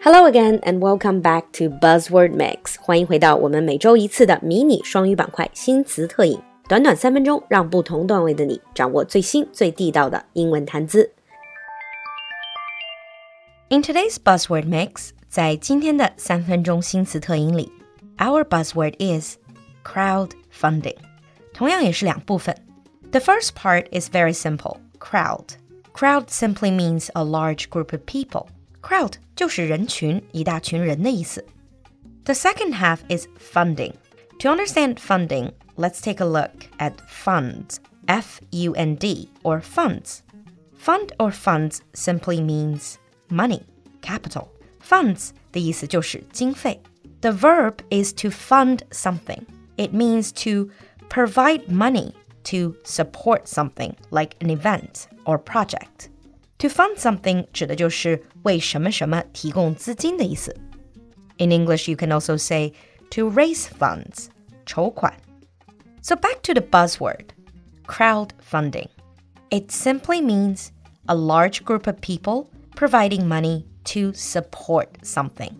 Hello again and welcome back to Buzzword Mix。欢迎回到我们每周一次的迷你双语板块新词特饮，短短三分钟，让不同段位的你掌握最新最地道的英文谈资。In today's Buzzword Mix，在今天的三分钟新词特饮里，our buzzword is crowdfunding，同样也是两部分。The first part is very simple. Crowd. Crowd simply means a large group of people. Crowd 就是人群，一大群人的意思。The second half is funding. To understand funding, let's take a look at funds. F U N D or funds. Fund or funds simply means money, capital. Funds 的意思就是经费。The verb is to fund something. It means to provide money to support something like an event or project. To fund something 指的就是为什么什么提供资金的意思。In English, you can also say to raise funds, 筹款. So back to the buzzword, crowdfunding. It simply means a large group of people providing money to support something.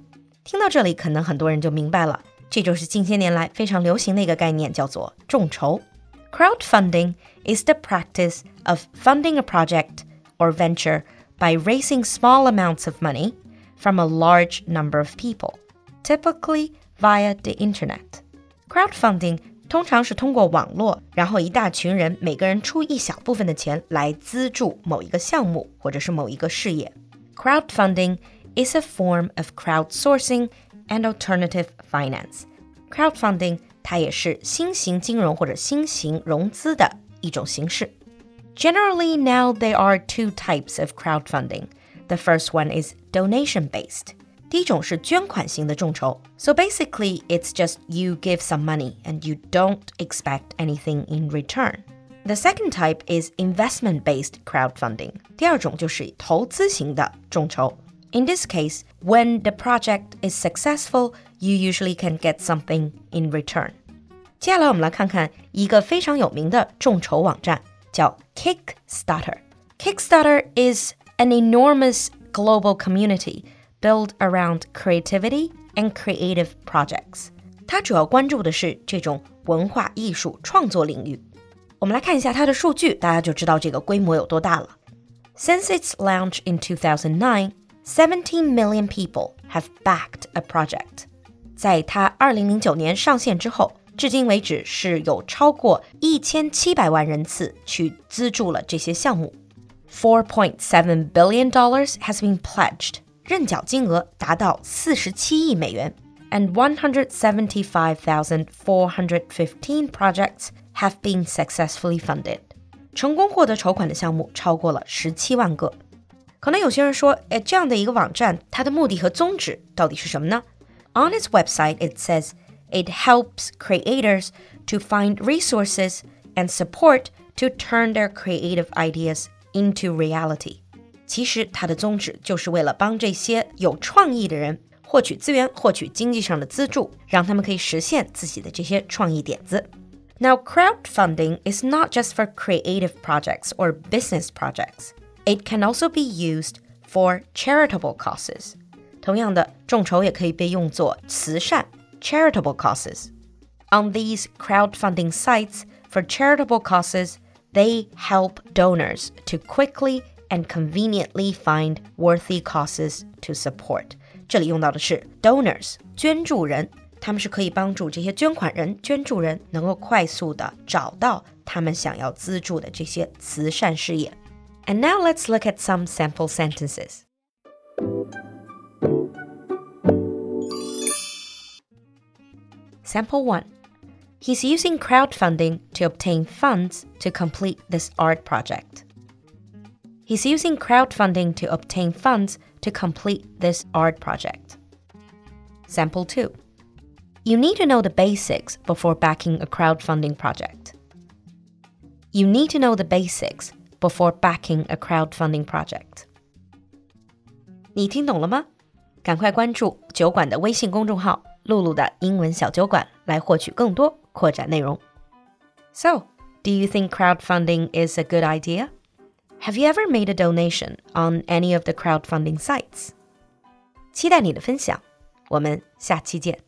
听到这里，可能很多人就明白了，这就是近些年来非常流行的一个概念，叫做众筹。Crowdfunding is the practice of funding a project or venture by raising small amounts of money from a large number of people, typically via the internet. Crowdfunding 通常是通过网络，然后一大群人每个人出一小部分的钱来资助某一个项目或者是某一个事业。Crowdfunding is a form of crowdsourcing and alternative finance. Crowdfunding 它也是新型金融或者新型融资的一种形式。 Generally, now there are two types of crowdfunding. The first one is donation based. 第一种是捐款型的众筹. So basically, it's just you give some money and you don't expect anything in return. The second type is investment based crowdfunding. 第二种就是投资型的众筹. In this case, when the project is successful, you usually can get something in return. 接下来我们来看看一个非常有名的众筹网站， 叫 Kickstarter. Kickstarter is an enormous global community built around creativity and creative projects. 它主要关注的是这种文化艺术创作领域。我们来看一下它的数据，大家就知道这个规模有多大了。Since its launch in 2009, 17 million people have backed a project. 在它2009年上线之后， 至今为止是有超过一千七百万人次去资助了这些项目。Four point seven billion dollars has been pledged，认缴金额达到四十七亿美元。And one hundred seventy five thousand four hundred fifteen projects have been successfully funded。成功获得筹款的项目超过了十七万个。可能有些人说，哎，这样的一个网站，它的目的和宗旨到底是什么呢？On its website, it says it helps creators to find resources and support to turn their creative ideas into reality. 其实它的宗旨就是为了帮这些有创意的人获取资源、获取经济上的资助，让他们可以实现自己的这些创意点子。Now, crowdfunding is not just for creative projects or business projects. It can also be used for charitable causes. 同样的，众筹也可以被用作慈善 charitable causes. On these crowdfunding sites for charitable causes, they help donors to quickly and conveniently find worthy causes to support. 这里用到的是 donors 捐助人，他们是可以帮助这些捐款人、捐助人能够快速的找到他们想要资助的这些慈善事业。and now let's look at some sample sentences. Sample 1. He's using crowdfunding to obtain funds to complete this art project. He's using crowdfunding to obtain funds to complete this art project. Sample 2. You need to know the basics before backing a crowdfunding project. You need to know the basics before backing a crowdfunding project. 你听懂了吗？赶快关注酒馆的微信公众号“ 露露的英文小酒馆”来获取更多扩展内容。So, do you think crowdfunding is a good idea? Have you ever made a donation on any of the crowdfunding sites? 期待你的分享，我们下期见。